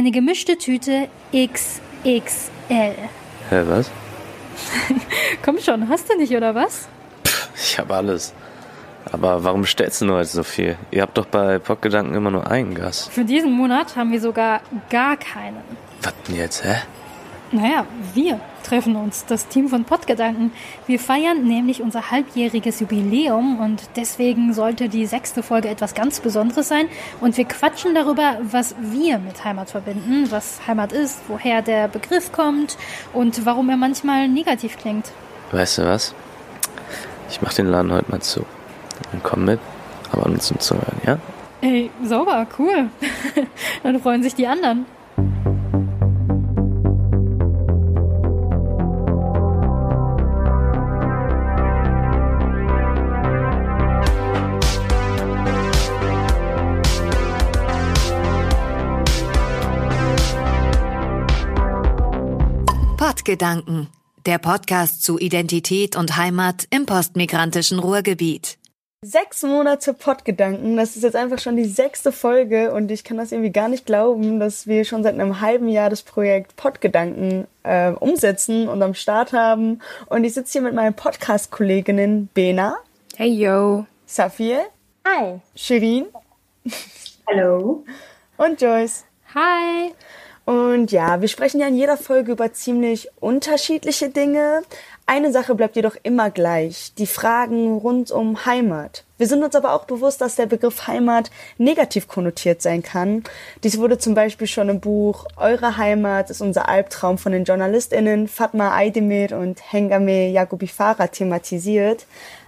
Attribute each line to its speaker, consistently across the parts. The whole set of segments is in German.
Speaker 1: Eine gemischte Tüte XXL.
Speaker 2: Hä, was?
Speaker 1: Komm schon, hast du nicht, oder was?
Speaker 2: Pff, ich habe alles. Aber warum stellst du nur heute so viel? Ihr habt doch bei Pottgedanken immer nur einen Gast.
Speaker 1: Für diesen Monat haben wir sogar gar keinen.
Speaker 2: Was denn jetzt, hä?
Speaker 1: Naja, wir treffen uns, das Team von Pottgedanken. Wir feiern nämlich unser halbjähriges Jubiläum und deswegen sollte die sechste Folge etwas ganz Besonderes sein. Und wir quatschen darüber, was wir mit Heimat verbinden, was Heimat ist, woher der Begriff kommt und warum er manchmal negativ klingt.
Speaker 2: Weißt du was? Ich mach den Laden heute mal zu. Und komm mit, aber nur zum Zuhören, ja?
Speaker 1: Ey, sauber, cool. Dann freuen sich die anderen.
Speaker 3: Pottgedanken, der Podcast zu Identität und Heimat im postmigrantischen Ruhrgebiet.
Speaker 4: Sechs Monate Pottgedanken, das ist jetzt einfach schon die sechste Folge und ich kann das irgendwie gar nicht glauben, dass wir schon seit einem halben Jahr das Projekt Pottgedanken äh, umsetzen und am Start haben. Und ich sitze hier mit meinen Podcast-Kolleginnen Bena.
Speaker 5: Hey yo.
Speaker 4: Safir.
Speaker 6: Hi.
Speaker 4: Shirin.
Speaker 6: Hallo.
Speaker 4: Und Joyce.
Speaker 1: Hi.
Speaker 4: Und ja, wir sprechen ja in jeder Folge über ziemlich unterschiedliche Dinge. Eine Sache bleibt jedoch immer gleich, die Fragen rund um Heimat. Wir sind uns aber auch bewusst, dass der Begriff Heimat negativ konnotiert sein kann. Dies wurde zum Beispiel schon im Buch Eure Heimat ist unser Albtraum von den JournalistInnen Fatma Aydemir und Hengame Yagubi Farah thematisiert.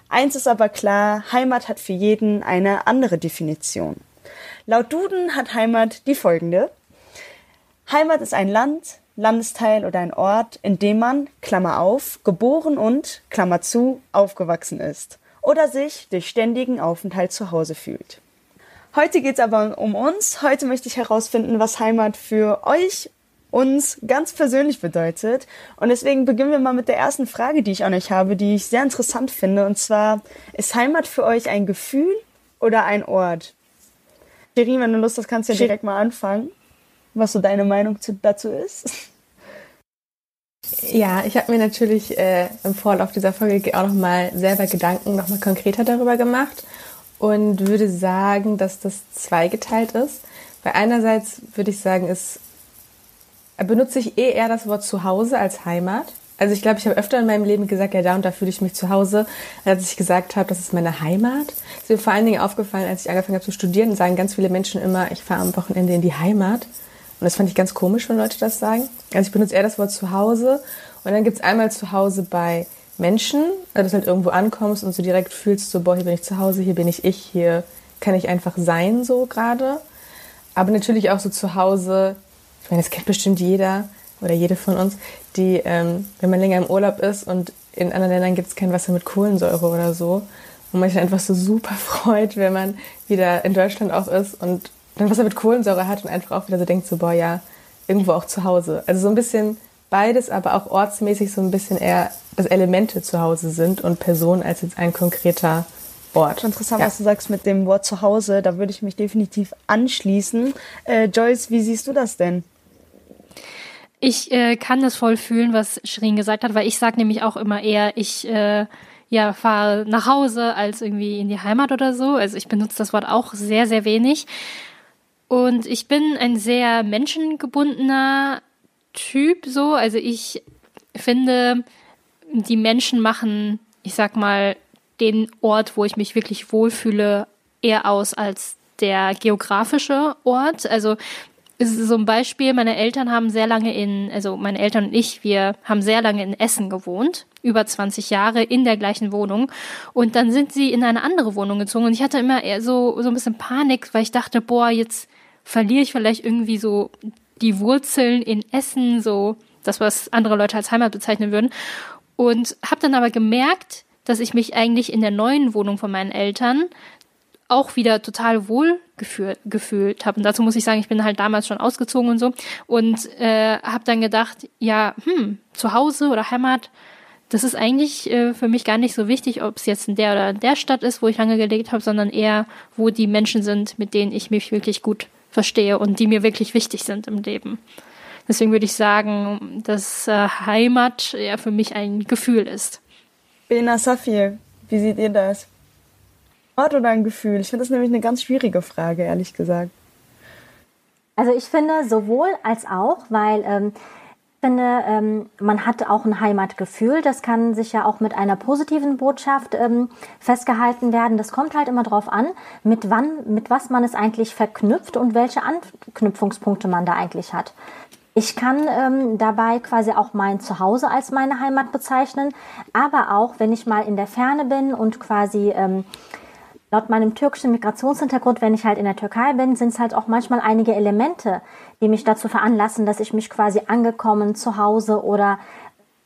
Speaker 4: Eins ist aber klar, Heimat hat für jeden eine andere Definition. Laut Duden hat Heimat die folgende. Heimat ist ein Land, Landesteil oder ein Ort, in dem man, Klammer auf, geboren und, Klammer zu, aufgewachsen ist oder sich durch ständigen Aufenthalt zu Hause fühlt. Heute geht's aber um uns. Heute möchte ich herausfinden, was Heimat für euch, uns ganz persönlich bedeutet. Und deswegen beginnen wir mal mit der ersten Frage, die ich an euch habe, die ich sehr interessant finde. Und zwar, ist Heimat für euch ein Gefühl oder ein Ort? Shirin, wenn du Lust hast, kannst du ja direkt mal anfangen was so deine Meinung zu, dazu ist.
Speaker 5: Ja, ich habe mir natürlich äh, im Vorlauf dieser Folge auch nochmal selber Gedanken nochmal konkreter darüber gemacht und würde sagen, dass das zweigeteilt ist. Weil einerseits würde ich sagen, ist, benutze ich eh eher das Wort Zuhause als Heimat. Also ich glaube, ich habe öfter in meinem Leben gesagt, ja, da und da fühle ich mich zu Hause, als ich gesagt habe, das ist meine Heimat. Es ist mir vor allen Dingen aufgefallen, als ich angefangen habe zu studieren, sagen ganz viele Menschen immer, ich fahre am Wochenende in die Heimat. Und das fand ich ganz komisch, wenn Leute das sagen. Also ich benutze eher das Wort Zuhause. Und dann gibt es einmal Zuhause bei Menschen, also dass du halt irgendwo ankommst und so direkt fühlst, so, boah, hier bin ich zu Hause, hier bin ich ich, hier kann ich einfach sein, so gerade. Aber natürlich auch so zu Hause, ich meine, das kennt bestimmt jeder oder jede von uns, die, ähm, wenn man länger im Urlaub ist und in anderen Ländern gibt es kein Wasser mit Kohlensäure oder so, und man sich einfach so super freut, wenn man wieder in Deutschland auch ist und dann was er mit Kohlensäure hat und einfach auch wieder so denkt, so, boah, ja, irgendwo auch zu Hause. Also so ein bisschen beides, aber auch ortsmäßig so ein bisschen eher, dass Elemente zu Hause sind und Personen als jetzt ein konkreter Ort.
Speaker 4: Interessant, ja. was du sagst mit dem Wort zu Hause. Da würde ich mich definitiv anschließen. Äh, Joyce, wie siehst du das denn?
Speaker 1: Ich äh, kann das voll fühlen, was Shirin gesagt hat, weil ich sage nämlich auch immer eher, ich äh, ja, fahre nach Hause als irgendwie in die Heimat oder so. Also ich benutze das Wort auch sehr, sehr wenig. Und ich bin ein sehr menschengebundener Typ so. Also ich finde, die Menschen machen, ich sag mal, den Ort, wo ich mich wirklich wohlfühle, eher aus als der geografische Ort. Also ist so ein Beispiel, meine Eltern haben sehr lange in, also meine Eltern und ich, wir haben sehr lange in Essen gewohnt, über 20 Jahre in der gleichen Wohnung. Und dann sind sie in eine andere Wohnung gezogen und ich hatte immer eher so, so ein bisschen Panik, weil ich dachte, boah, jetzt verliere ich vielleicht irgendwie so die Wurzeln in Essen, so das, was andere Leute als Heimat bezeichnen würden. Und habe dann aber gemerkt, dass ich mich eigentlich in der neuen Wohnung von meinen Eltern auch wieder total wohl gefühlt, gefühlt habe. Und dazu muss ich sagen, ich bin halt damals schon ausgezogen und so. Und äh, habe dann gedacht, ja, hm, zu Hause oder Heimat, das ist eigentlich äh, für mich gar nicht so wichtig, ob es jetzt in der oder in der Stadt ist, wo ich lange gelebt habe, sondern eher, wo die Menschen sind, mit denen ich mich wirklich gut verstehe und die mir wirklich wichtig sind im Leben. Deswegen würde ich sagen, dass äh, Heimat ja für mich ein Gefühl ist.
Speaker 4: Bena Safir, wie seht ihr das? Ort oder ein Gefühl? Ich finde das nämlich eine ganz schwierige Frage, ehrlich gesagt.
Speaker 6: Also ich finde sowohl als auch, weil ähm, ich finde, ähm, man hat auch ein Heimatgefühl. Das kann sich ja auch mit einer positiven Botschaft ähm, festgehalten werden. Das kommt halt immer drauf an, mit wann, mit was man es eigentlich verknüpft und welche Anknüpfungspunkte man da eigentlich hat. Ich kann ähm, dabei quasi auch mein Zuhause als meine Heimat bezeichnen, aber auch wenn ich mal in der Ferne bin und quasi ähm, laut meinem türkischen Migrationshintergrund, wenn ich halt in der Türkei bin, sind es halt auch manchmal einige Elemente, die mich dazu veranlassen, dass ich mich quasi angekommen zu Hause oder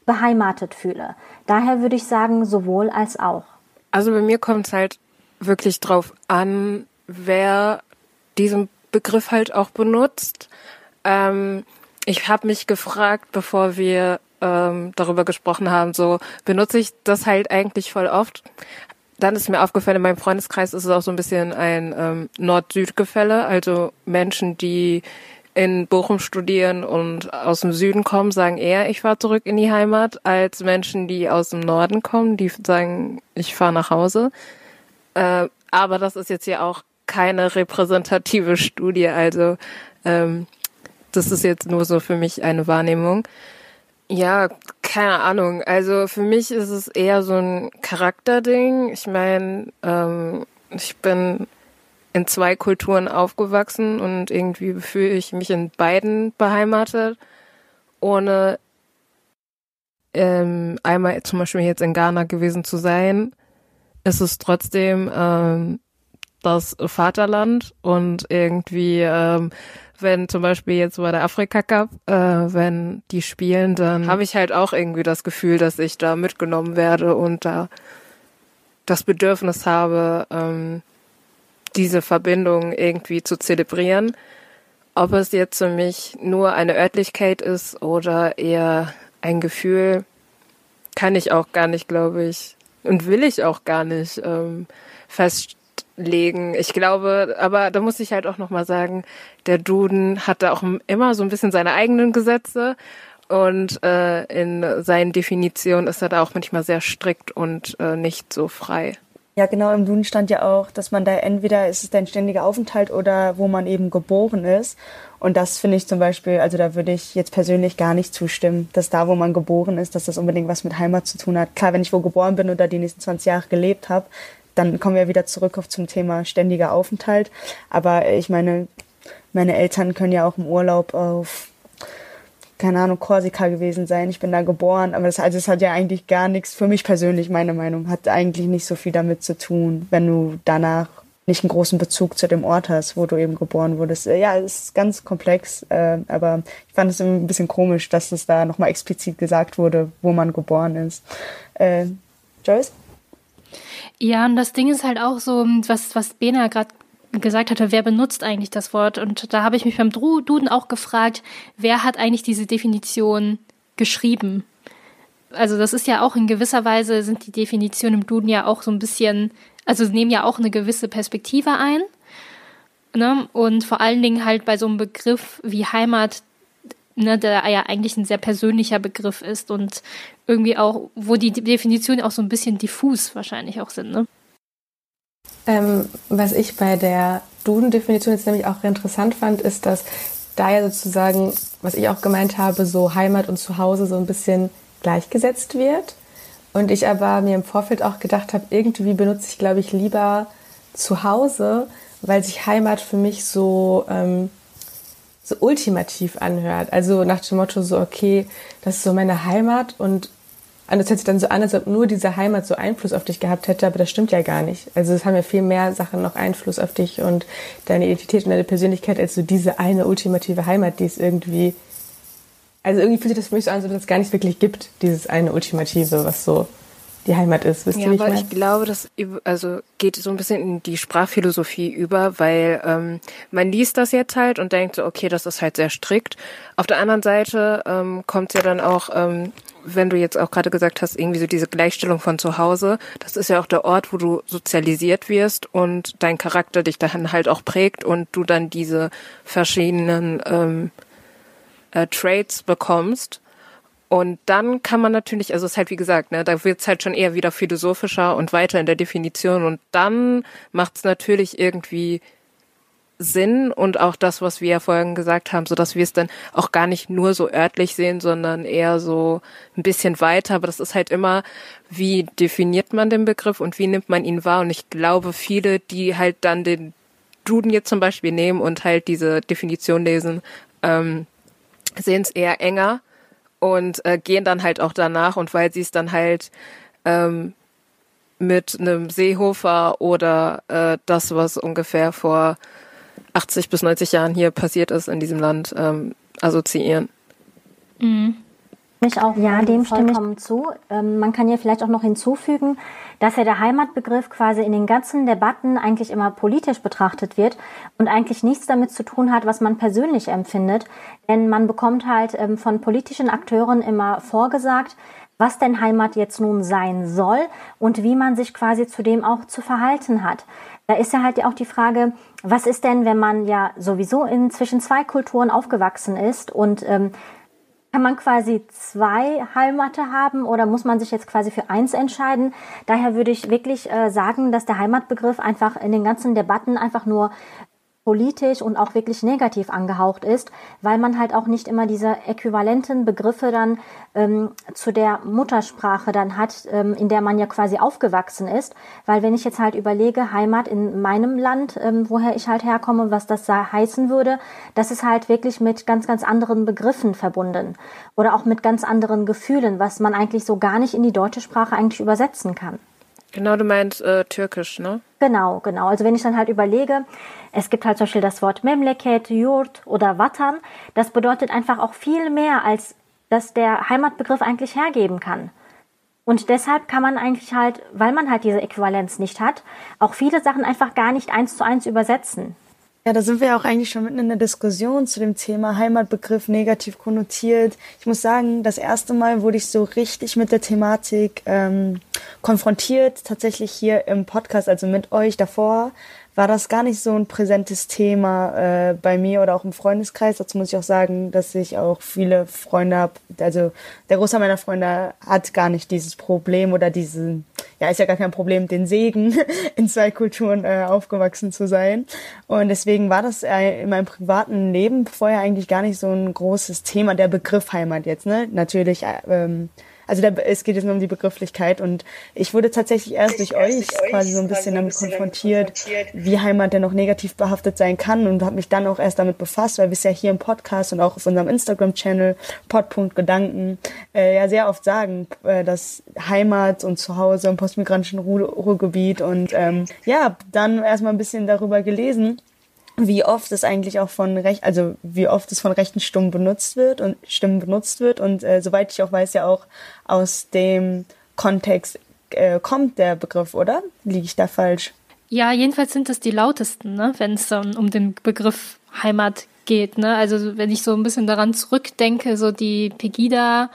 Speaker 6: beheimatet fühle. Daher würde ich sagen, sowohl als auch.
Speaker 7: Also bei mir kommt es halt wirklich drauf an, wer diesen Begriff halt auch benutzt. Ähm, ich habe mich gefragt, bevor wir ähm, darüber gesprochen haben, so benutze ich das halt eigentlich voll oft. Dann ist mir aufgefallen, in meinem Freundeskreis ist es auch so ein bisschen ein ähm, Nord-Süd-Gefälle. Also Menschen, die in Bochum studieren und aus dem Süden kommen, sagen eher, ich fahre zurück in die Heimat, als Menschen, die aus dem Norden kommen, die sagen, ich fahre nach Hause. Äh, aber das ist jetzt ja auch keine repräsentative Studie. Also ähm, das ist jetzt nur so für mich eine Wahrnehmung. Ja, keine Ahnung. Also für mich ist es eher so ein Charakterding. Ich meine, ähm, ich bin in zwei Kulturen aufgewachsen und irgendwie fühle ich mich in beiden beheimatet, ohne ähm, einmal zum Beispiel jetzt in Ghana gewesen zu sein, ist es trotzdem ähm, das Vaterland und irgendwie ähm, wenn zum Beispiel jetzt bei der Afrika Cup, äh, wenn die spielen, dann habe ich halt auch irgendwie das Gefühl, dass ich da mitgenommen werde und da das Bedürfnis habe, ähm, diese Verbindung irgendwie zu zelebrieren. Ob es jetzt für mich nur eine Örtlichkeit ist oder eher ein Gefühl, kann ich auch gar nicht, glaube ich, und will ich auch gar nicht ähm, fest legen. Ich glaube, aber da muss ich halt auch nochmal sagen, der Duden hat da auch immer so ein bisschen seine eigenen Gesetze und äh, in seinen Definitionen ist er da auch manchmal sehr strikt und äh, nicht so frei.
Speaker 4: Ja, genau, im Duden stand ja auch, dass man da entweder ist es dein ständiger Aufenthalt oder wo man eben geboren ist. Und das finde ich zum Beispiel, also da würde ich jetzt persönlich gar nicht zustimmen, dass da, wo man geboren ist, dass das unbedingt was mit Heimat zu tun hat. Klar, wenn ich wo geboren bin oder die nächsten 20 Jahre gelebt habe, dann kommen wir wieder zurück auf zum Thema ständiger Aufenthalt. Aber ich meine, meine Eltern können ja auch im Urlaub auf keine Ahnung, Korsika gewesen sein. Ich bin da geboren, aber das, also es hat ja eigentlich gar nichts, für mich persönlich, meine Meinung, hat eigentlich nicht so viel damit zu tun, wenn du danach nicht einen großen Bezug zu dem Ort hast, wo du eben geboren wurdest. Ja, es ist ganz komplex, äh, aber ich fand es ein bisschen komisch, dass es da nochmal explizit gesagt wurde, wo man geboren ist. Äh, Joyce?
Speaker 1: Ja, und das Ding ist halt auch so, was, was Bena gerade gesagt hatte, wer benutzt eigentlich das Wort? Und da habe ich mich beim Duden auch gefragt, wer hat eigentlich diese Definition geschrieben? Also das ist ja auch in gewisser Weise sind die Definitionen im Duden ja auch so ein bisschen, also nehmen ja auch eine gewisse Perspektive ein. Ne? Und vor allen Dingen halt bei so einem Begriff wie Heimat, ne, der ja eigentlich ein sehr persönlicher Begriff ist und irgendwie auch, wo die Definitionen auch so ein bisschen diffus wahrscheinlich auch sind, ne?
Speaker 5: Ähm, was ich bei der Duden-Definition jetzt nämlich auch interessant fand, ist, dass da ja sozusagen, was ich auch gemeint habe, so Heimat und Zuhause so ein bisschen gleichgesetzt wird. Und ich aber mir im Vorfeld auch gedacht habe, irgendwie benutze ich, glaube ich, lieber Zuhause, weil sich Heimat für mich so ähm, so ultimativ anhört. Also nach dem Motto so, okay, das ist so meine Heimat und und es hört sich dann so an, als ob nur diese Heimat so Einfluss auf dich gehabt hätte, aber das stimmt ja gar nicht. Also es haben ja viel mehr Sachen noch Einfluss auf dich und deine Identität und deine Persönlichkeit als so diese eine ultimative Heimat, die es irgendwie, also irgendwie fühlt sich das für mich so an, als ob es gar nicht wirklich gibt, dieses eine Ultimative, was so die Heimat ist. Wisst
Speaker 7: ja,
Speaker 5: ihr, wie ich
Speaker 7: aber
Speaker 5: mein?
Speaker 7: ich glaube, das also geht so ein bisschen in die Sprachphilosophie über, weil ähm, man liest das jetzt halt und denkt, so, okay, das ist halt sehr strikt. Auf der anderen Seite ähm, kommt ja dann auch, ähm, wenn du jetzt auch gerade gesagt hast, irgendwie so diese Gleichstellung von zu Hause, das ist ja auch der Ort, wo du sozialisiert wirst und dein Charakter dich dann halt auch prägt und du dann diese verschiedenen ähm, äh, Traits bekommst. Und dann kann man natürlich, also es ist halt wie gesagt, ne, da wird es halt schon eher wieder philosophischer und weiter in der Definition. Und dann macht es natürlich irgendwie Sinn und auch das, was wir ja vorhin gesagt haben, so dass wir es dann auch gar nicht nur so örtlich sehen, sondern eher so ein bisschen weiter. Aber das ist halt immer, wie definiert man den Begriff und wie nimmt man ihn wahr? Und ich glaube, viele, die halt dann den Duden jetzt zum Beispiel nehmen und halt diese Definition lesen, ähm, sehen es eher enger und äh, gehen dann halt auch danach und weil sie es dann halt ähm, mit einem Seehofer oder äh, das, was ungefähr vor 80 bis 90 Jahren hier passiert ist in diesem Land, ähm, assoziieren.
Speaker 6: Mich auch ja, dem stimme ich zu. Ähm, man kann ja vielleicht auch noch hinzufügen, dass ja der Heimatbegriff quasi in den ganzen Debatten eigentlich immer politisch betrachtet wird und eigentlich nichts damit zu tun hat, was man persönlich empfindet. Denn man bekommt halt ähm, von politischen Akteuren immer vorgesagt, was denn Heimat jetzt nun sein soll und wie man sich quasi zu dem auch zu verhalten hat. Da ist ja halt auch die Frage, was ist denn, wenn man ja sowieso in zwischen zwei Kulturen aufgewachsen ist und ähm, kann man quasi zwei Heimate haben oder muss man sich jetzt quasi für eins entscheiden? Daher würde ich wirklich äh, sagen, dass der Heimatbegriff einfach in den ganzen Debatten einfach nur politisch und auch wirklich negativ angehaucht ist, weil man halt auch nicht immer diese äquivalenten Begriffe dann ähm, zu der Muttersprache dann hat, ähm, in der man ja quasi aufgewachsen ist. Weil wenn ich jetzt halt überlege, Heimat in meinem Land, ähm, woher ich halt herkomme, was das da heißen würde, das ist halt wirklich mit ganz, ganz anderen Begriffen verbunden oder auch mit ganz anderen Gefühlen, was man eigentlich so gar nicht in die deutsche Sprache eigentlich übersetzen kann.
Speaker 7: Genau, du meinst äh, Türkisch, ne?
Speaker 6: Genau, genau. Also wenn ich dann halt überlege, es gibt halt zum Beispiel das Wort Memleket, Yurt oder Watan, das bedeutet einfach auch viel mehr, als dass der Heimatbegriff eigentlich hergeben kann. Und deshalb kann man eigentlich halt, weil man halt diese Äquivalenz nicht hat, auch viele Sachen einfach gar nicht eins zu eins übersetzen.
Speaker 4: Ja, da sind wir ja auch eigentlich schon mitten in der Diskussion zu dem Thema Heimatbegriff negativ konnotiert. Ich muss sagen, das erste Mal wurde ich so richtig mit der Thematik ähm, konfrontiert, tatsächlich hier im Podcast, also mit euch davor, war das gar nicht so ein präsentes Thema äh, bei mir oder auch im Freundeskreis. Dazu muss ich auch sagen, dass ich auch viele Freunde habe. Also der Großteil meiner Freunde hat gar nicht dieses Problem oder diesen, ja, ist ja gar kein Problem, den Segen in zwei Kulturen äh, aufgewachsen zu sein. Und deswegen war das äh, in meinem privaten Leben vorher eigentlich gar nicht so ein großes Thema, der Begriff Heimat jetzt. Ne? Natürlich äh, ähm, also da, es geht jetzt nur um die Begrifflichkeit und ich wurde tatsächlich erst durch euch quasi so ein bisschen damit konfrontiert, wie Heimat denn noch negativ behaftet sein kann und habe mich dann auch erst damit befasst, weil wir es ja hier im Podcast und auch auf unserem Instagram-Channel pod.gedanken äh, ja sehr oft sagen, äh, dass Heimat und Zuhause im postmigrantischen Ruhr Ruhrgebiet und ähm, ja, dann erstmal ein bisschen darüber gelesen wie oft es eigentlich auch von recht, also wie oft es von rechten Stimmen benutzt wird und Stimmen benutzt wird und äh, soweit ich auch weiß ja auch aus dem Kontext äh, kommt der Begriff, oder? Liege ich da falsch?
Speaker 1: Ja, jedenfalls sind es die lautesten, ne, wenn es dann um den Begriff Heimat geht. Ne? Also wenn ich so ein bisschen daran zurückdenke, so die Pegida,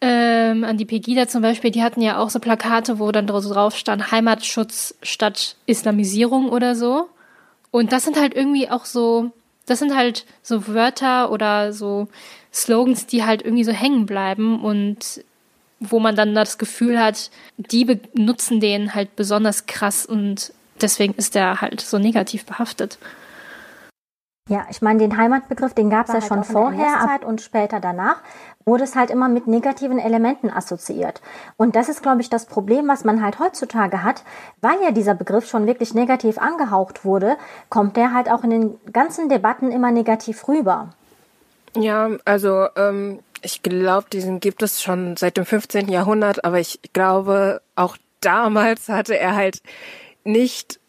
Speaker 1: ähm, an die Pegida zum Beispiel, die hatten ja auch so Plakate, wo dann drauf stand Heimatschutz statt Islamisierung oder so. Und das sind halt irgendwie auch so, das sind halt so Wörter oder so Slogans, die halt irgendwie so hängen bleiben und wo man dann das Gefühl hat, die benutzen den halt besonders krass und deswegen ist der halt so negativ behaftet.
Speaker 6: Ja, ich meine, den Heimatbegriff, den gab es ja
Speaker 1: halt
Speaker 6: schon vorher Zeit und später danach, wurde es halt immer mit negativen Elementen assoziiert. Und das ist, glaube ich, das Problem, was man halt heutzutage hat, weil ja dieser Begriff schon wirklich negativ angehaucht wurde, kommt der halt auch in den ganzen Debatten immer negativ rüber.
Speaker 7: Ja, also ähm, ich glaube, diesen gibt es schon seit dem 15. Jahrhundert, aber ich glaube, auch damals hatte er halt nicht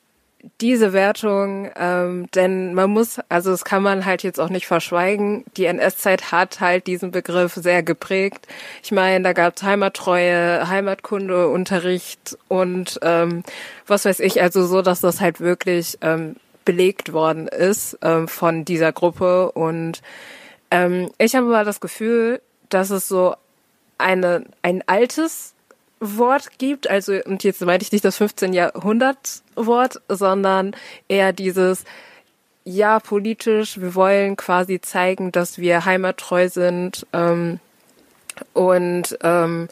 Speaker 7: diese Wertung, ähm, denn man muss, also das kann man halt jetzt auch nicht verschweigen, die NS-Zeit hat halt diesen Begriff sehr geprägt. Ich meine, da gab es Heimattreue, Heimatkunde, Unterricht und ähm, was weiß ich, also so, dass das halt wirklich ähm, belegt worden ist ähm, von dieser Gruppe. Und ähm, ich habe mal das Gefühl, dass es so eine, ein altes Wort gibt, also und jetzt meine ich nicht das 15. Jahrhundert Wort, sondern eher dieses ja politisch, wir wollen quasi zeigen, dass wir heimattreu sind ähm, und ähm,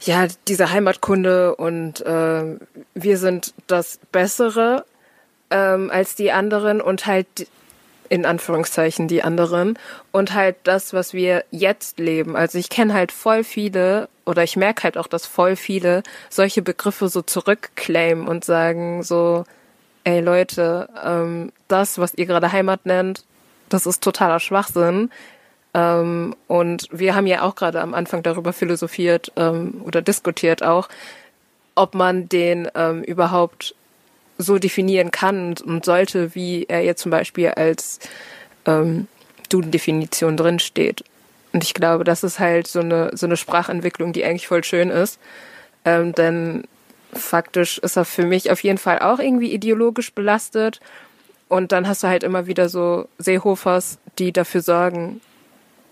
Speaker 7: ja diese Heimatkunde und äh, wir sind das Bessere ähm, als die anderen und halt in Anführungszeichen die anderen und halt das, was wir jetzt leben. Also ich kenne halt voll viele oder ich merke halt auch, dass voll viele solche Begriffe so zurückclaimen und sagen so, ey Leute, ähm, das, was ihr gerade Heimat nennt, das ist totaler Schwachsinn. Ähm, und wir haben ja auch gerade am Anfang darüber philosophiert ähm, oder diskutiert auch, ob man den ähm, überhaupt so definieren kann und, sollte, wie er jetzt zum Beispiel als ähm, Duden-Definition drin steht. Und ich glaube, das ist halt so eine, so eine Sprachentwicklung, die eigentlich voll schön ist. Ähm, denn faktisch ist er für mich auf jeden Fall auch irgendwie ideologisch belastet. Und dann hast du halt immer wieder so Seehofers, die dafür sorgen.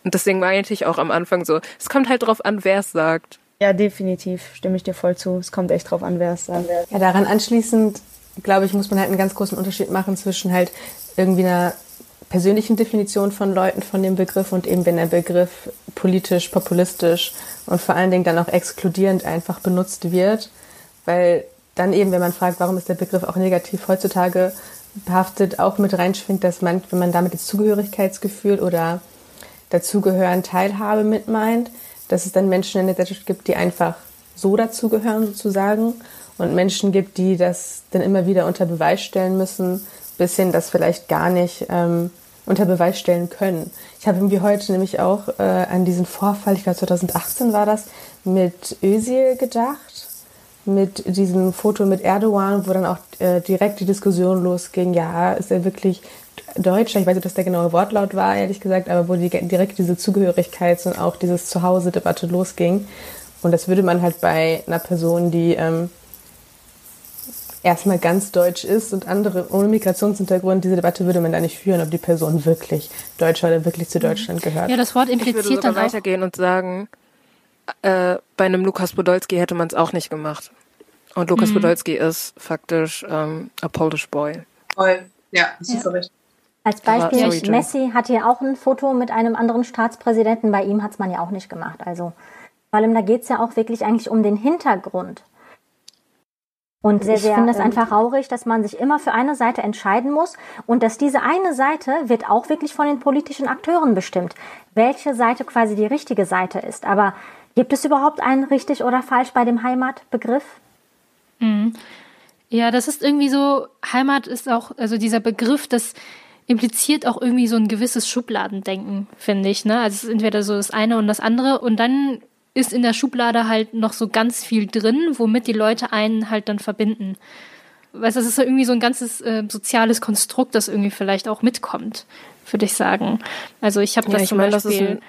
Speaker 7: Und deswegen meinte ich auch am Anfang so, es kommt halt drauf an, wer es sagt.
Speaker 4: Ja, definitiv, stimme ich dir voll zu. Es kommt echt drauf an, wer es sagt.
Speaker 5: Ja, daran anschließend glaube ich, muss man halt einen ganz großen Unterschied machen zwischen halt irgendwie einer persönlichen Definition von Leuten von dem Begriff und eben wenn der Begriff politisch, populistisch und vor allen Dingen dann auch exkludierend einfach benutzt wird, weil dann eben, wenn man fragt, warum ist der Begriff auch negativ heutzutage behaftet, auch mit reinschwingt, dass man, wenn man damit das Zugehörigkeitsgefühl oder dazugehören, Teilhabe mit meint, dass es dann Menschen in der Gesellschaft gibt, die einfach so dazugehören sozusagen und Menschen gibt, die das dann immer wieder unter Beweis stellen müssen, bis hin das vielleicht gar nicht ähm, unter Beweis stellen können. Ich habe irgendwie heute nämlich auch äh, an diesen Vorfall, ich glaube 2018 war das, mit Özil gedacht, mit diesem Foto mit Erdogan, wo dann auch äh, direkt die Diskussion losging, ja, ist er wirklich Deutscher? Ich weiß nicht, was der genaue Wortlaut war, ehrlich gesagt, aber wo die, direkt diese Zugehörigkeits- und auch dieses Zuhause-Debatte losging. Und das würde man halt bei einer Person, die ähm, erstmal ganz deutsch ist und andere ohne Migrationshintergrund, diese Debatte würde man da nicht führen, ob die Person wirklich Deutscher oder wirklich zu Deutschland gehört.
Speaker 1: Ja, das Wort impliziert
Speaker 7: ich würde
Speaker 1: dann auch.
Speaker 7: weitergehen und sagen, äh, bei einem Lukas Podolski hätte man es auch nicht gemacht. Und Lukas mhm. Podolski ist faktisch ähm, a Polish boy.
Speaker 8: Voll. Ja, super ja. recht.
Speaker 6: Als Beispiel, sorry, Messi hatte ja auch ein Foto mit einem anderen Staatspräsidenten. Bei ihm hat es man ja auch nicht gemacht. Also vor allem, da geht es ja auch wirklich eigentlich um den Hintergrund. Und sehr, ich sehr, finde es ähm, einfach traurig, dass man sich immer für eine Seite entscheiden muss und dass diese eine Seite wird auch wirklich von den politischen Akteuren bestimmt, welche Seite quasi die richtige Seite ist. Aber gibt es überhaupt einen richtig oder falsch bei dem Heimatbegriff?
Speaker 1: Mhm. Ja, das ist irgendwie so, Heimat ist auch, also dieser Begriff, das impliziert auch irgendwie so ein gewisses Schubladendenken, finde ich. Ne? Also es ist entweder so das eine und das andere und dann ist in der Schublade halt noch so ganz viel drin, womit die Leute einen halt dann verbinden. Weißt du, das ist ja irgendwie so ein ganzes äh, soziales Konstrukt, das irgendwie vielleicht auch mitkommt, würde ich sagen. Also ich habe das ja, ich zum mein, Beispiel, das ist,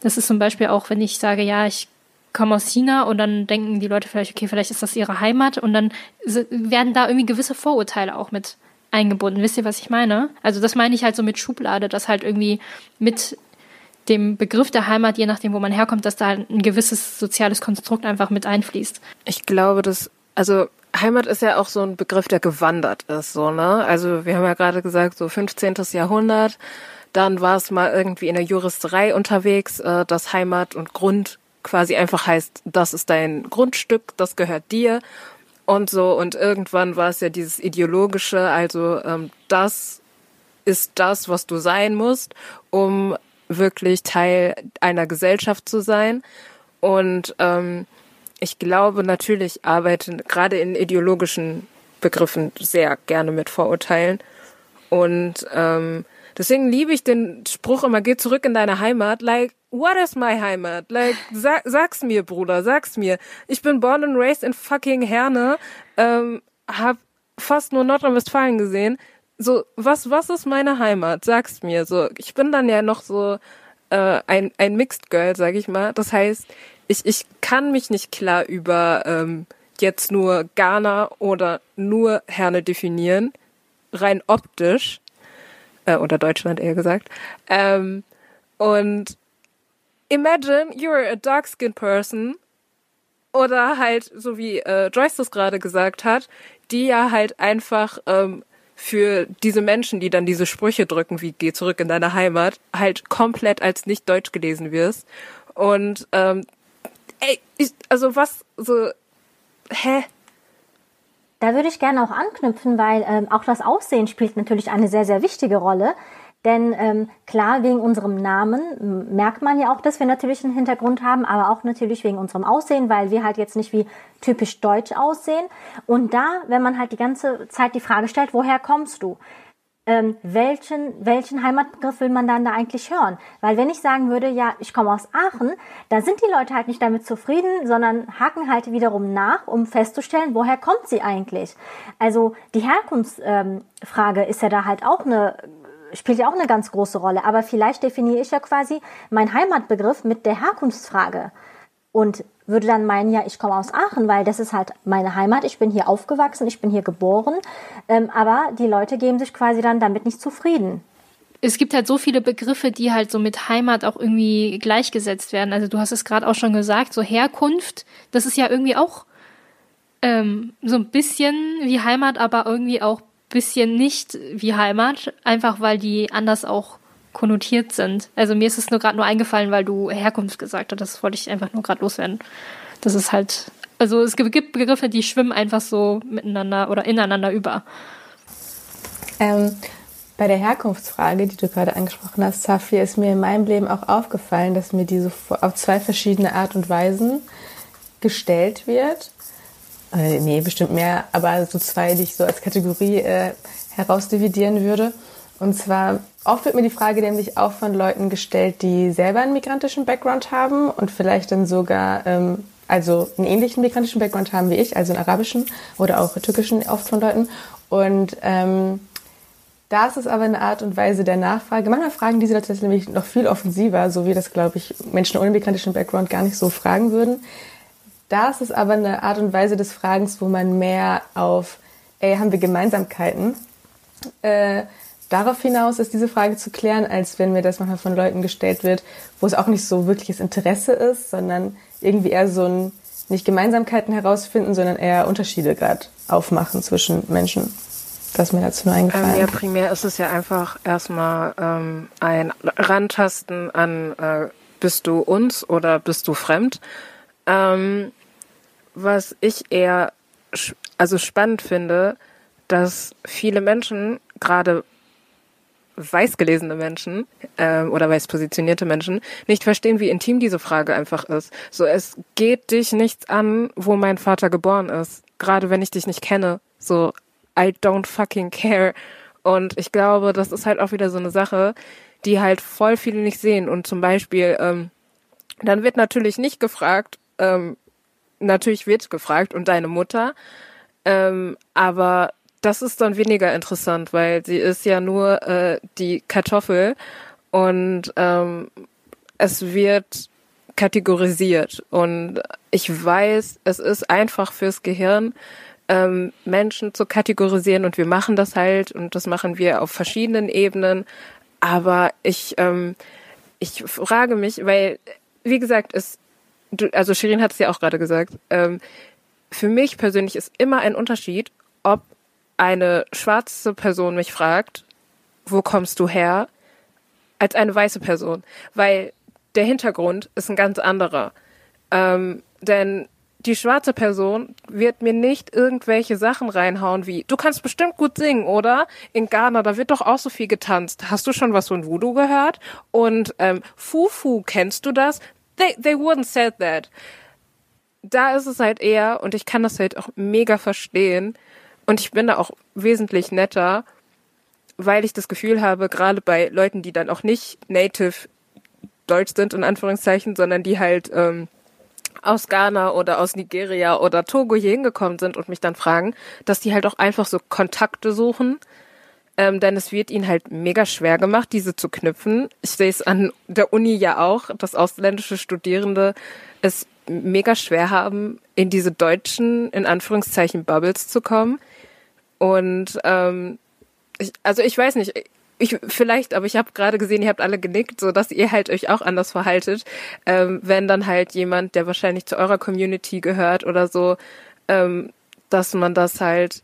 Speaker 1: das ist zum Beispiel auch, wenn ich sage, ja, ich komme aus China und dann denken die Leute vielleicht, okay, vielleicht ist das ihre Heimat und dann werden da irgendwie gewisse Vorurteile auch mit eingebunden. Wisst ihr, was ich meine? Also das meine ich halt so mit Schublade, dass halt irgendwie mit dem Begriff der Heimat, je nachdem, wo man herkommt, dass da ein gewisses soziales Konstrukt einfach mit einfließt.
Speaker 7: Ich glaube, dass, also Heimat ist ja auch so ein Begriff, der gewandert ist, so, ne? Also wir haben ja gerade gesagt, so 15. Jahrhundert, dann war es mal irgendwie in der Juristerei unterwegs, äh, dass Heimat und Grund quasi einfach heißt, das ist dein Grundstück, das gehört dir und so. Und irgendwann war es ja dieses ideologische, also ähm, das ist das, was du sein musst, um wirklich Teil einer Gesellschaft zu sein. Und ähm, ich glaube natürlich arbeite gerade in ideologischen Begriffen sehr gerne mit Vorurteilen. Und ähm, deswegen liebe ich den Spruch immer, geh zurück in deine Heimat. Like, what is my Heimat? Like, sag, sag's mir, Bruder, sag's mir. Ich bin born and raised in fucking Herne, ähm, hab fast nur Nordrhein-Westfalen gesehen. So, was, was ist meine Heimat? Sag's mir. So, ich bin dann ja noch so äh, ein, ein Mixed Girl, sag ich mal. Das heißt, ich, ich kann mich nicht klar über ähm, jetzt nur Ghana oder nur Herne definieren, rein optisch, äh, oder Deutschland eher gesagt. Ähm, und imagine you're a dark-skinned person oder halt, so wie äh, Joyce das gerade gesagt hat, die ja halt einfach ähm, für diese Menschen, die dann diese Sprüche drücken, wie geh zurück in deine Heimat, halt komplett als nicht deutsch gelesen wirst. Und ähm, ey, ich, also was so, hä?
Speaker 6: Da würde ich gerne auch anknüpfen, weil ähm, auch das Aussehen spielt natürlich eine sehr, sehr wichtige Rolle. Denn ähm, klar, wegen unserem Namen merkt man ja auch, dass wir natürlich einen Hintergrund haben, aber auch natürlich wegen unserem Aussehen, weil wir halt jetzt nicht wie typisch deutsch aussehen. Und da, wenn man halt die ganze Zeit die Frage stellt, woher kommst du? Ähm, welchen, welchen Heimatbegriff will man dann da eigentlich hören? Weil wenn ich sagen würde, ja, ich komme aus Aachen, dann sind die Leute halt nicht damit zufrieden, sondern haken halt wiederum nach, um festzustellen, woher kommt sie eigentlich? Also die Herkunftsfrage ähm, ist ja da halt auch eine spielt ja auch eine ganz große Rolle. Aber vielleicht definiere ich ja quasi meinen Heimatbegriff mit der Herkunftsfrage und würde dann meinen, ja, ich komme aus Aachen, weil das ist halt meine Heimat. Ich bin hier aufgewachsen, ich bin hier geboren. Ähm, aber die Leute geben sich quasi dann damit nicht zufrieden.
Speaker 1: Es gibt halt so viele Begriffe, die halt so mit Heimat auch irgendwie gleichgesetzt werden. Also du hast es gerade auch schon gesagt, so Herkunft, das ist ja irgendwie auch ähm, so ein bisschen wie Heimat, aber irgendwie auch bisschen nicht wie Heimat, einfach weil die anders auch konnotiert sind. Also mir ist es nur gerade nur eingefallen, weil du Herkunft gesagt hast. Das wollte ich einfach nur gerade loswerden. Das ist halt, also es gibt Begriffe, die schwimmen einfach so miteinander oder ineinander über.
Speaker 5: Ähm, bei der Herkunftsfrage, die du gerade angesprochen hast, Safi, ist mir in meinem Leben auch aufgefallen, dass mir die so auf zwei verschiedene Art und Weisen gestellt wird äh, nee, bestimmt mehr, aber so zwei, die ich so als Kategorie äh, herausdividieren würde. Und zwar, oft wird mir die Frage nämlich auch von Leuten gestellt, die selber einen migrantischen Background haben und vielleicht dann sogar, ähm, also einen ähnlichen migrantischen Background haben wie ich, also einen arabischen oder auch türkischen oft von Leuten. Und ähm, da ist es aber eine Art und Weise der Nachfrage. Manchmal fragen diese Leute nämlich noch viel offensiver, so wie das, glaube ich, Menschen ohne migrantischen Background gar nicht so fragen würden. Da ist aber eine Art und Weise des Fragens, wo man mehr auf, ey, haben wir Gemeinsamkeiten? Äh, darauf hinaus ist diese Frage zu klären, als wenn mir das manchmal von Leuten gestellt wird, wo es auch nicht so wirkliches Interesse ist, sondern irgendwie eher so ein, nicht Gemeinsamkeiten herausfinden, sondern eher Unterschiede gerade aufmachen zwischen Menschen. Das ist mir dazu nur eingefallen.
Speaker 7: Ähm, ja, primär ist es ja einfach erstmal ähm, ein Rantasten an, äh, bist du uns oder bist du fremd? Ähm, was ich eher also spannend finde, dass viele Menschen, gerade weiß gelesene Menschen äh, oder weiß positionierte Menschen nicht verstehen, wie intim diese Frage einfach ist. So, es geht dich nichts an, wo mein Vater geboren ist, gerade wenn ich dich nicht kenne. So, I don't fucking care. Und ich glaube, das ist halt auch wieder so eine Sache, die halt voll viele nicht sehen. Und zum Beispiel, ähm, dann wird natürlich nicht gefragt, ähm, natürlich wird gefragt und deine Mutter, ähm, aber das ist dann weniger interessant, weil sie ist ja nur äh, die Kartoffel und ähm, es wird kategorisiert und ich weiß, es ist einfach fürs Gehirn, ähm, Menschen zu kategorisieren und wir machen das halt und das machen wir auf verschiedenen Ebenen, aber ich ähm, ich frage mich, weil wie gesagt, es du, also Shirin hat es ja auch gerade gesagt, ähm, für mich persönlich ist immer ein Unterschied, ob eine schwarze Person mich fragt, wo kommst du her, als eine weiße Person, weil der Hintergrund ist ein ganz anderer. Ähm, denn die schwarze Person wird mir nicht irgendwelche Sachen reinhauen wie, du kannst bestimmt gut singen, oder? In Ghana, da wird doch auch so viel getanzt. Hast du schon was von Voodoo gehört? Und ähm, Fufu, kennst du das? They, they wouldn't said that. Da ist es halt eher, und ich kann das halt auch mega verstehen, und ich bin da auch wesentlich netter, weil ich das Gefühl habe, gerade bei Leuten, die dann auch nicht native Deutsch sind, in Anführungszeichen, sondern die halt ähm, aus Ghana oder aus Nigeria oder Togo hier hingekommen sind und mich dann fragen, dass die halt auch einfach so Kontakte suchen. Ähm, denn es wird ihnen halt mega schwer gemacht, diese zu knüpfen. Ich sehe es an der Uni ja auch, dass ausländische Studierende es mega schwer haben, in diese deutschen, in Anführungszeichen, Bubbles zu kommen. Und ähm, ich, also ich weiß nicht, ich vielleicht, aber ich habe gerade gesehen, ihr habt alle genickt, so dass ihr halt euch auch anders verhaltet, ähm, wenn dann halt jemand, der wahrscheinlich zu eurer Community gehört oder so, ähm, dass man das halt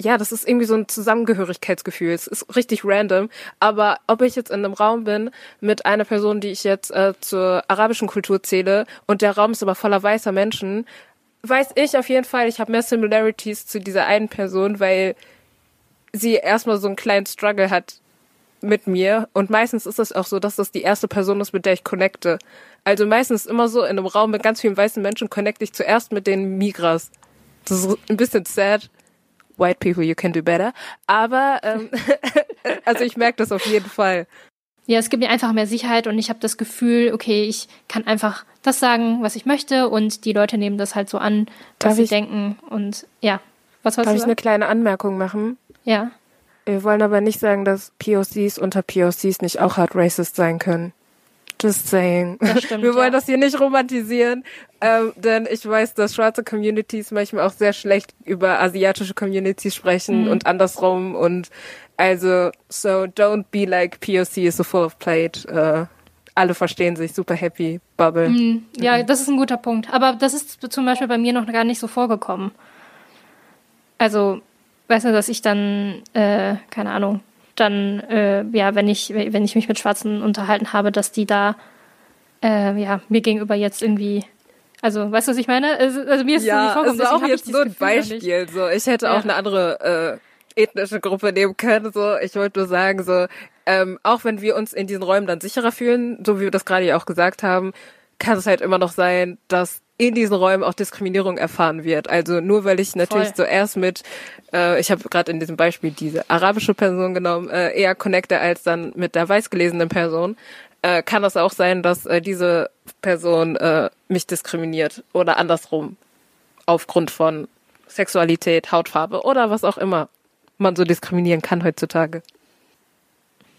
Speaker 7: ja, das ist irgendwie so ein Zusammengehörigkeitsgefühl. Es ist richtig random. Aber ob ich jetzt in einem Raum bin mit einer Person, die ich jetzt äh, zur arabischen Kultur zähle und der Raum ist aber voller weißer Menschen, weiß ich auf jeden Fall, ich habe mehr Similarities zu dieser einen Person, weil sie erstmal so einen kleinen Struggle hat mit mir. Und meistens ist es auch so, dass das die erste Person ist, mit der ich connecte. Also meistens immer so in einem Raum mit ganz vielen weißen Menschen connecte ich zuerst mit den Migras. Das ist ein bisschen sad. White people, you can do better. Aber ähm, also ich merke das auf jeden Fall.
Speaker 1: Ja, es gibt mir einfach mehr Sicherheit und ich habe das Gefühl, okay, ich kann einfach das sagen, was ich möchte und die Leute nehmen das halt so an, was Darf sie ich, denken und ja.
Speaker 7: Was Darf ich eine kleine Anmerkung machen?
Speaker 1: Ja.
Speaker 7: Wir wollen aber nicht sagen, dass POCs unter POCs nicht auch hard racist sein können. Just saying. Stimmt, Wir wollen ja. das hier nicht romantisieren, ähm, denn ich weiß, dass schwarze Communities manchmal auch sehr schlecht über asiatische Communities sprechen mhm. und andersrum und also, so don't be like POC is so full of plate. Uh, alle verstehen sich, super happy, Bubble.
Speaker 1: Mhm. Ja, mhm. das ist ein guter Punkt. Aber das ist zum Beispiel bei mir noch gar nicht so vorgekommen. Also, weißt du, dass ich dann, äh, keine Ahnung, dann, äh, ja, wenn ich, wenn ich mich mit Schwarzen unterhalten habe, dass die da, äh, ja, mir gegenüber jetzt irgendwie also, weißt du, was ich meine? Also, also mir ist
Speaker 7: ja,
Speaker 1: es nicht vorgekommen.
Speaker 7: Auch jetzt nur ein Beispiel. So, ich hätte ja. auch eine andere äh, ethnische Gruppe nehmen können. So, ich wollte nur sagen, so, ähm, auch wenn wir uns in diesen Räumen dann sicherer fühlen, so wie wir das gerade ja auch gesagt haben, kann es halt immer noch sein, dass in diesen Räumen auch Diskriminierung erfahren wird. Also nur weil ich natürlich Voll. zuerst mit, äh, ich habe gerade in diesem Beispiel diese arabische Person genommen, äh, eher connecte als dann mit der weißgelesenen Person, äh, kann es auch sein, dass äh, diese Person äh, mich diskriminiert oder andersrum aufgrund von Sexualität, Hautfarbe oder was auch immer man so diskriminieren kann heutzutage.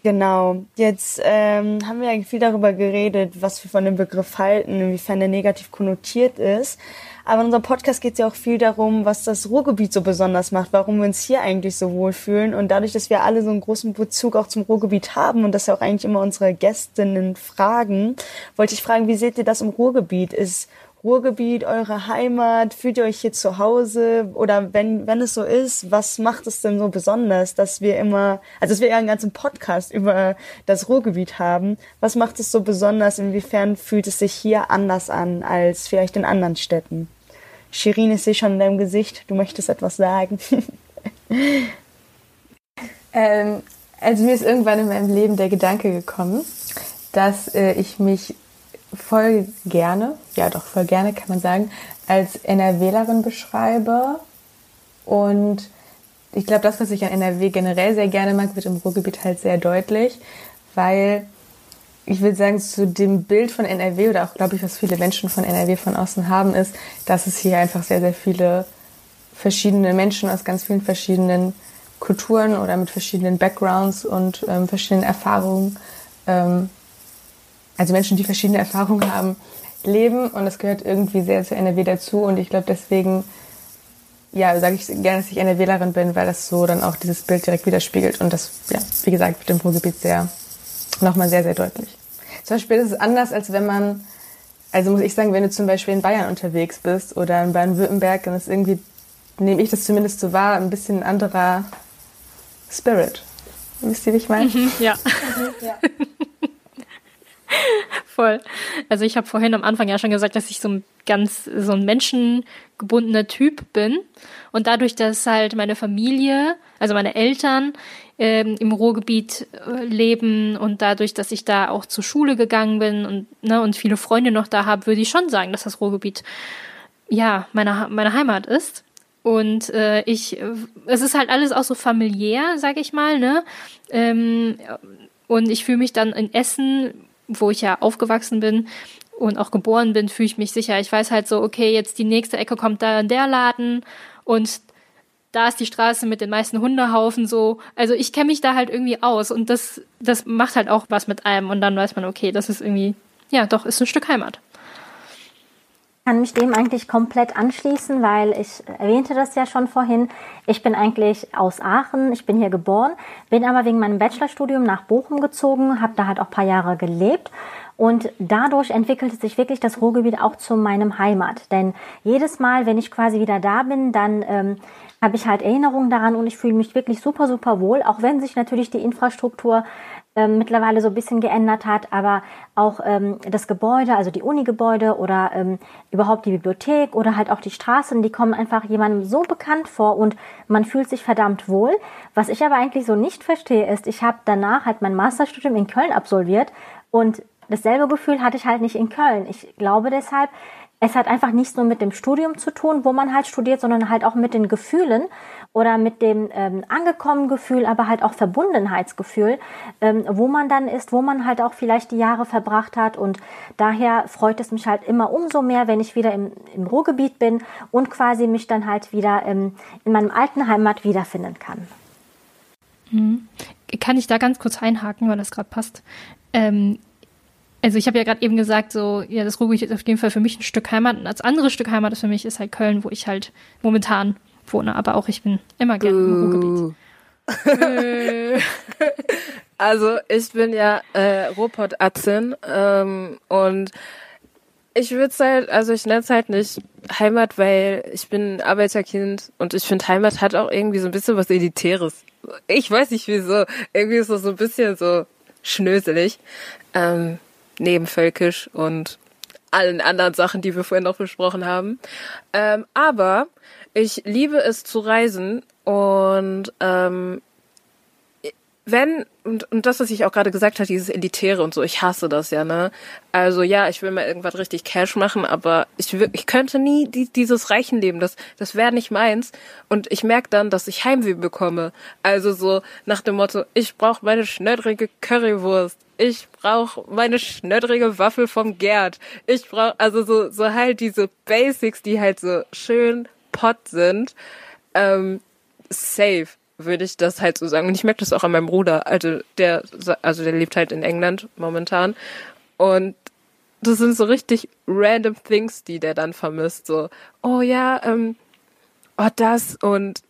Speaker 4: Genau. Jetzt ähm, haben wir eigentlich viel darüber geredet, was wir von dem Begriff halten, inwiefern der negativ konnotiert ist. Aber in unserem Podcast geht es ja auch viel darum, was das Ruhrgebiet so besonders macht, warum wir uns hier eigentlich so wohlfühlen. Und dadurch, dass wir alle so einen großen Bezug auch zum Ruhrgebiet haben und das ja auch eigentlich immer unsere Gästinnen fragen, wollte ich fragen, wie seht ihr das im Ruhrgebiet? Ist Ruhrgebiet eure Heimat? Fühlt ihr euch hier zu Hause? Oder wenn, wenn es so ist, was macht es denn so besonders, dass wir immer, also dass wir ja einen ganzen Podcast über das Ruhrgebiet haben. Was macht es so besonders? Inwiefern fühlt es sich hier anders an als vielleicht in anderen Städten? Shirin, ich sehe schon in deinem Gesicht, du möchtest etwas sagen.
Speaker 5: ähm, also mir ist irgendwann in meinem Leben der Gedanke gekommen, dass äh, ich mich voll gerne, ja doch voll gerne kann man sagen, als NRWlerin beschreibe. Und ich glaube, das, was ich an NRW generell sehr gerne mag, wird im Ruhrgebiet halt sehr deutlich, weil ich würde sagen, zu dem Bild von NRW oder auch, glaube ich, was viele Menschen von NRW von außen haben, ist, dass es hier einfach sehr, sehr viele verschiedene Menschen aus ganz vielen verschiedenen Kulturen oder mit verschiedenen Backgrounds und ähm, verschiedenen Erfahrungen ähm, also Menschen, die verschiedene Erfahrungen haben, leben und das gehört irgendwie sehr zu NRW dazu und ich glaube deswegen, ja, sage ich gerne, dass ich NRWlerin bin, weil das so dann auch dieses Bild direkt widerspiegelt und das, ja, wie gesagt, mit dem Ruhrgebiet sehr, nochmal sehr, sehr deutlich. Zum Beispiel ist es anders, als wenn man, also muss ich sagen, wenn du zum Beispiel in Bayern unterwegs bist oder in Baden-Württemberg, dann ist irgendwie, nehme ich das zumindest so wahr, ein bisschen ein anderer Spirit. Wisst ihr, wie ich meine?
Speaker 1: Mhm, ja. ja. Voll. Also ich habe vorhin am Anfang ja schon gesagt, dass ich so ein ganz so ein menschengebundener Typ bin und dadurch, dass halt meine Familie, also meine Eltern ähm, im Ruhrgebiet äh, leben und dadurch, dass ich da auch zur Schule gegangen bin und ne und viele Freunde noch da habe, würde ich schon sagen, dass das Ruhrgebiet ja meine meine Heimat ist. Und äh, ich, es ist halt alles auch so familiär, sag ich mal, ne? Ähm, und ich fühle mich dann in Essen wo ich ja aufgewachsen bin und auch geboren bin, fühle ich mich sicher. Ich weiß halt so, okay, jetzt die nächste Ecke kommt da in der Laden und da ist die Straße mit den meisten Hundehaufen so. Also ich kenne mich da halt irgendwie aus und das, das macht halt auch was mit einem und dann weiß man, okay, das ist irgendwie, ja, doch, ist ein Stück Heimat.
Speaker 6: Ich kann mich dem eigentlich komplett anschließen, weil ich erwähnte das ja schon vorhin. Ich bin eigentlich aus Aachen, ich bin hier geboren, bin aber wegen meinem Bachelorstudium nach Bochum gezogen, habe da halt auch paar Jahre gelebt und dadurch entwickelte sich wirklich das Ruhrgebiet auch zu meinem Heimat. Denn jedes Mal, wenn ich quasi wieder da bin, dann ähm, habe ich halt Erinnerungen daran und ich fühle mich wirklich super, super wohl, auch wenn sich natürlich die Infrastruktur ähm, mittlerweile so ein bisschen geändert hat, aber auch ähm, das Gebäude, also die Uni-Gebäude oder ähm, überhaupt die Bibliothek oder halt auch die Straßen, die kommen einfach jemandem so bekannt vor und man fühlt sich verdammt wohl. Was ich aber eigentlich so nicht verstehe, ist, ich habe danach halt mein Masterstudium in Köln absolviert und dasselbe Gefühl hatte ich halt nicht in Köln. Ich glaube deshalb, es hat einfach nichts nur mit dem Studium zu tun, wo man halt studiert, sondern halt auch mit den Gefühlen oder mit dem ähm, angekommen Gefühl, aber halt auch Verbundenheitsgefühl, ähm, wo man dann ist, wo man halt auch vielleicht die Jahre verbracht hat. Und daher freut es mich halt immer umso mehr, wenn ich wieder im, im Ruhrgebiet bin und quasi mich dann halt wieder ähm, in meinem alten Heimat wiederfinden kann.
Speaker 1: Mhm. Kann ich da ganz kurz einhaken, weil das gerade passt? Ähm, also ich habe ja gerade eben gesagt, so, ja, das Ruhrgebiet ist auf jeden Fall für mich ein Stück Heimat. Und als anderes Stück Heimat ist für mich ist halt Köln, wo ich halt momentan wohne. Aber auch ich bin immer gerne im Ruhrgebiet.
Speaker 7: also ich bin ja äh, Ruhrpott-Atzin ähm, und ich würde es halt, also ich nenne es halt nicht Heimat, weil ich bin Arbeiterkind und ich finde Heimat hat auch irgendwie so ein bisschen was Elitäres. Ich weiß nicht wieso. Irgendwie ist das so ein bisschen so schnöselig. Ähm, nebenvölkisch und allen anderen Sachen, die wir vorhin noch besprochen haben. Ähm, aber ich liebe es zu reisen und ähm, wenn, und, und das, was ich auch gerade gesagt habe, dieses Elitäre und so, ich hasse das ja, ne? Also ja, ich will mal irgendwas richtig Cash machen, aber ich, ich könnte nie die, dieses Reichenleben, das, das wäre nicht meins. Und ich merke dann, dass ich Heimweh bekomme. Also so nach dem Motto, ich brauche meine schnödrige Currywurst. Ich brauche meine schnödrige Waffel vom Gerd. Ich brauche also so, so halt diese Basics, die halt so schön pot sind. Ähm, safe würde ich das halt so sagen. Und ich merke das auch an meinem Bruder, also der, also der lebt halt in England momentan. Und das sind so richtig random Things, die der dann vermisst. So, oh ja, ähm, oh das und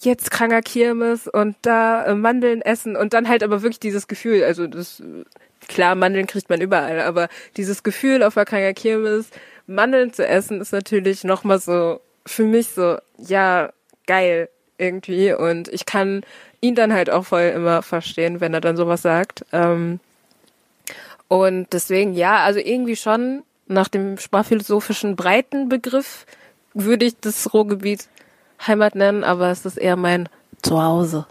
Speaker 7: jetzt kranker Kirmes und da äh, Mandeln essen und dann halt aber wirklich dieses Gefühl, also das, klar, Mandeln kriegt man überall, aber dieses Gefühl auf der kranker Kirmes, Mandeln zu essen, ist natürlich nochmal so, für mich so, ja, geil, irgendwie und ich kann ihn dann halt auch voll immer verstehen, wenn er dann sowas sagt. Ähm, und deswegen, ja, also irgendwie schon nach dem sprachphilosophischen breiten Begriff würde ich das Ruhrgebiet Heimat nennen, aber es ist eher mein Zuhause.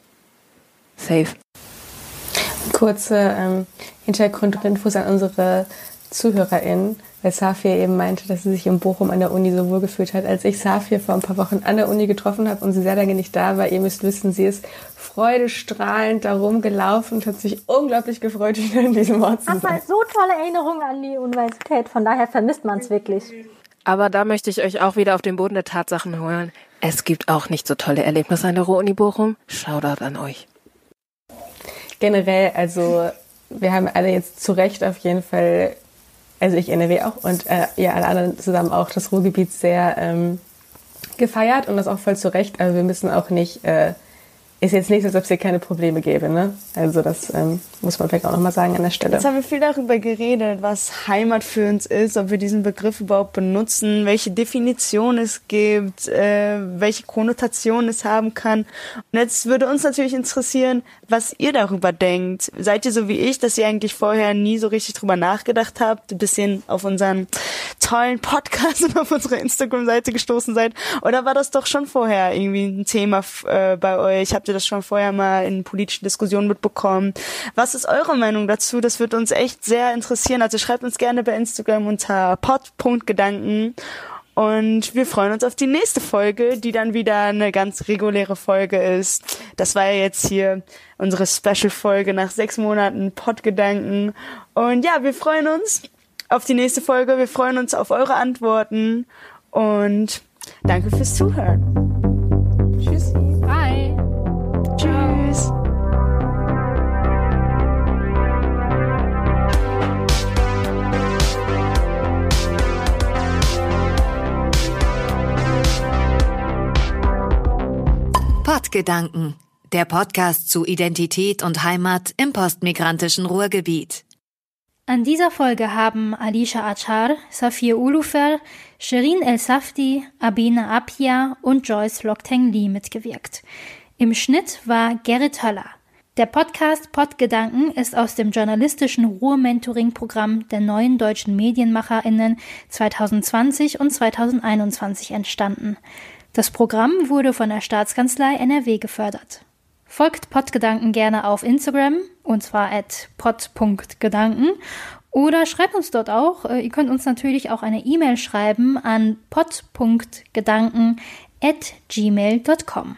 Speaker 7: Safe.
Speaker 5: Kurze ähm, Hintergrundinfos an unsere ZuhörerInnen weil Safir eben meinte, dass sie sich in Bochum an der Uni so wohl gefühlt hat. Als ich Safir vor ein paar Wochen an der Uni getroffen habe und sie sehr lange nicht da war, ihr müsst wissen, sie ist freudestrahlend darum gelaufen und hat sich unglaublich gefreut, wieder in diesem Ort zu sein.
Speaker 6: Aber so tolle Erinnerungen an die Universität, von daher vermisst man es wirklich.
Speaker 7: Aber da möchte ich euch auch wieder auf den Boden der Tatsachen holen. Es gibt auch nicht so tolle Erlebnisse an der Ruhr-Uni Bochum. Shoutout an euch.
Speaker 5: Generell, also wir haben alle jetzt zu Recht auf jeden Fall also ich NRW auch und äh, ja, alle anderen zusammen auch das Ruhrgebiet sehr ähm, gefeiert und das auch voll zu Recht. Aber wir müssen auch nicht äh, ist jetzt nicht, als ob es hier keine Probleme gäbe. Ne? Also das ähm, muss man vielleicht auch nochmal sagen an der Stelle.
Speaker 4: Jetzt haben wir viel darüber geredet, was Heimat für uns ist, ob wir diesen Begriff überhaupt benutzen, welche Definition es gibt, äh, welche Konnotation es haben kann. Und jetzt würde uns natürlich interessieren, was ihr darüber denkt. Seid ihr so wie ich, dass ihr eigentlich vorher nie so richtig drüber nachgedacht habt, ein bisschen auf unseren tollen Podcast und auf unsere Instagram-Seite gestoßen seid? Oder war das doch schon vorher irgendwie ein Thema äh, bei euch? Habt ihr das schon vorher mal in politischen Diskussionen mitbekommen? Was ist eure Meinung dazu? Das wird uns echt sehr interessieren. Also schreibt uns gerne bei Instagram unter pod.gedanken. Und wir freuen uns auf die nächste Folge, die dann wieder eine ganz reguläre Folge ist. Das war ja jetzt hier unsere Special-Folge nach sechs Monaten Podgedanken. Und ja, wir freuen uns auf die nächste Folge. Wir freuen uns auf eure Antworten und danke fürs Zuhören.
Speaker 1: Tschüssi.
Speaker 3: Pottgedanken, der Podcast zu Identität und Heimat im postmigrantischen Ruhrgebiet.
Speaker 9: An dieser Folge haben Alicia Achar, Safir Ulufer, Sherin El Safdi, Abina Apia und Joyce Lokteng Lee mitgewirkt. Im Schnitt war Gerrit Höller. Der Podcast Podgedanken ist aus dem journalistischen Ruhr-Mentoring-Programm der neuen deutschen MedienmacherInnen 2020 und 2021 entstanden. Das Programm wurde von der Staatskanzlei NRW gefördert. Folgt Podgedanken gerne auf Instagram und zwar at pod.gedanken oder schreibt uns dort auch. Äh, ihr könnt uns natürlich auch eine E-Mail schreiben an pod.gedanken at gmail.com.